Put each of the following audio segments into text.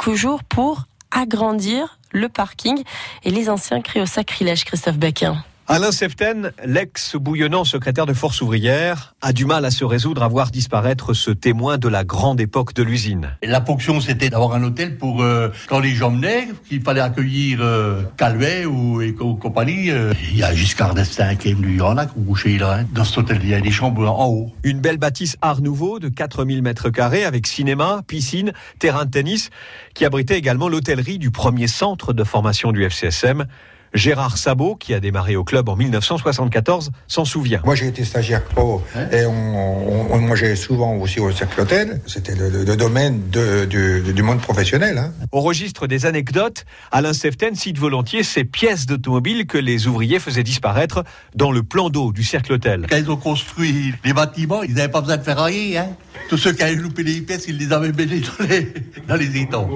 quelques pour agrandir le parking et les anciens crient au sacrilège, Christophe Becquin. Alain Seften, l'ex-bouillonnant secrétaire de Force ouvrière, a du mal à se résoudre à voir disparaître ce témoin de la grande époque de l'usine. La ponction, c'était d'avoir un hôtel pour euh, quand les gens venaient, qu'il fallait accueillir euh, Calvet ou, et, compagnie. Euh. Il y a Giscard d'Estaing qui est venu, il y en a qui ont couché là. Dans cet hôtel, il y a des chambres en haut. Une belle bâtisse art nouveau de 4000 mètres carrés avec cinéma, piscine, terrain de tennis, qui abritait également l'hôtellerie du premier centre de formation du FCSM. Gérard Sabot, qui a démarré au club en 1974, s'en souvient. Moi, j'ai été stagiaire pro hein et on, on, mangeait souvent aussi au cercle hôtel. C'était le, domaine du, monde professionnel. Hein. Au registre des anecdotes, Alain Seften cite volontiers ces pièces d'automobile que les ouvriers faiséient disparaître dans le plan d'eau du cercle hôtel. Quand ils ont construit les bâtiments, ils n'avaient pas besoin de ferrailler. Hein tous ceux qui avaient loupé les pièces, ils les avaient dans les, dans les étangs.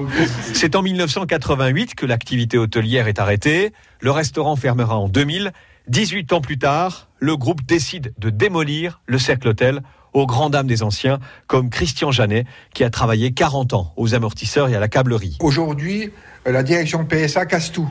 C'est en 1988 que l'activité hôtelière est arrêtée. Le restaurant fermera en 2000. 18 ans plus tard, le groupe décide de démolir le Cercle Hôtel aux grandes dames des anciens, comme Christian Janet, qui a travaillé 40 ans aux amortisseurs et à la câblerie. Aujourd'hui, la direction PSA casse tout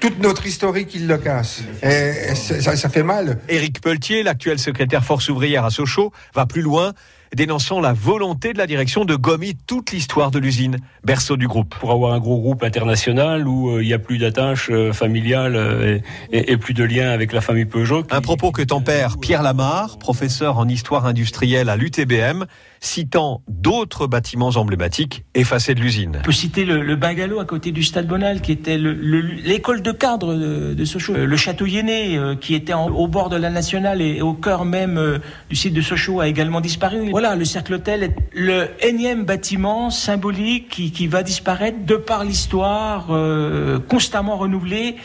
toute notre historique, il le casse. Et ça, ça fait mal. Éric Pelletier, l'actuel secrétaire force ouvrière à Sochaux, va plus loin dénonçant la volonté de la direction de gommer toute l'histoire de l'usine, berceau du groupe. Pour avoir un gros groupe international où euh, il n'y a plus d'attaches euh, familiales euh, et, plus de liens avec la famille Peugeot. Un propos que tempère Pierre Lamar, professeur en histoire industrielle à l'UTBM, citant d'autres bâtiments emblématiques effacés de l'usine. On peut citer le, bungalow à côté du Stade Bonal, qui était l'école de cadre de, Sochaux, le château Yéné, qui était au bord de la nationale et au cœur même du site de Sochaux, a également disparu. Voilà, le Cercle Hôtel est le énième bâtiment symbolique qui, va disparaître de par l'histoire euh, constamment renouvelée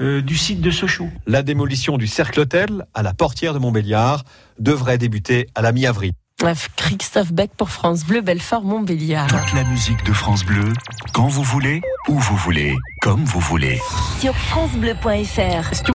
euh, du site de Sochaux. La démolition du Cercle Hôtel à la portière de Montbéliard devrait débuter à la mi-avril. Christophe Beck pour France Bleu, Belfort, Montbéliard. Toute la musique de France Bleu, quand vous voulez, où vous voulez, comme vous voulez. Sur FranceBleu.fr.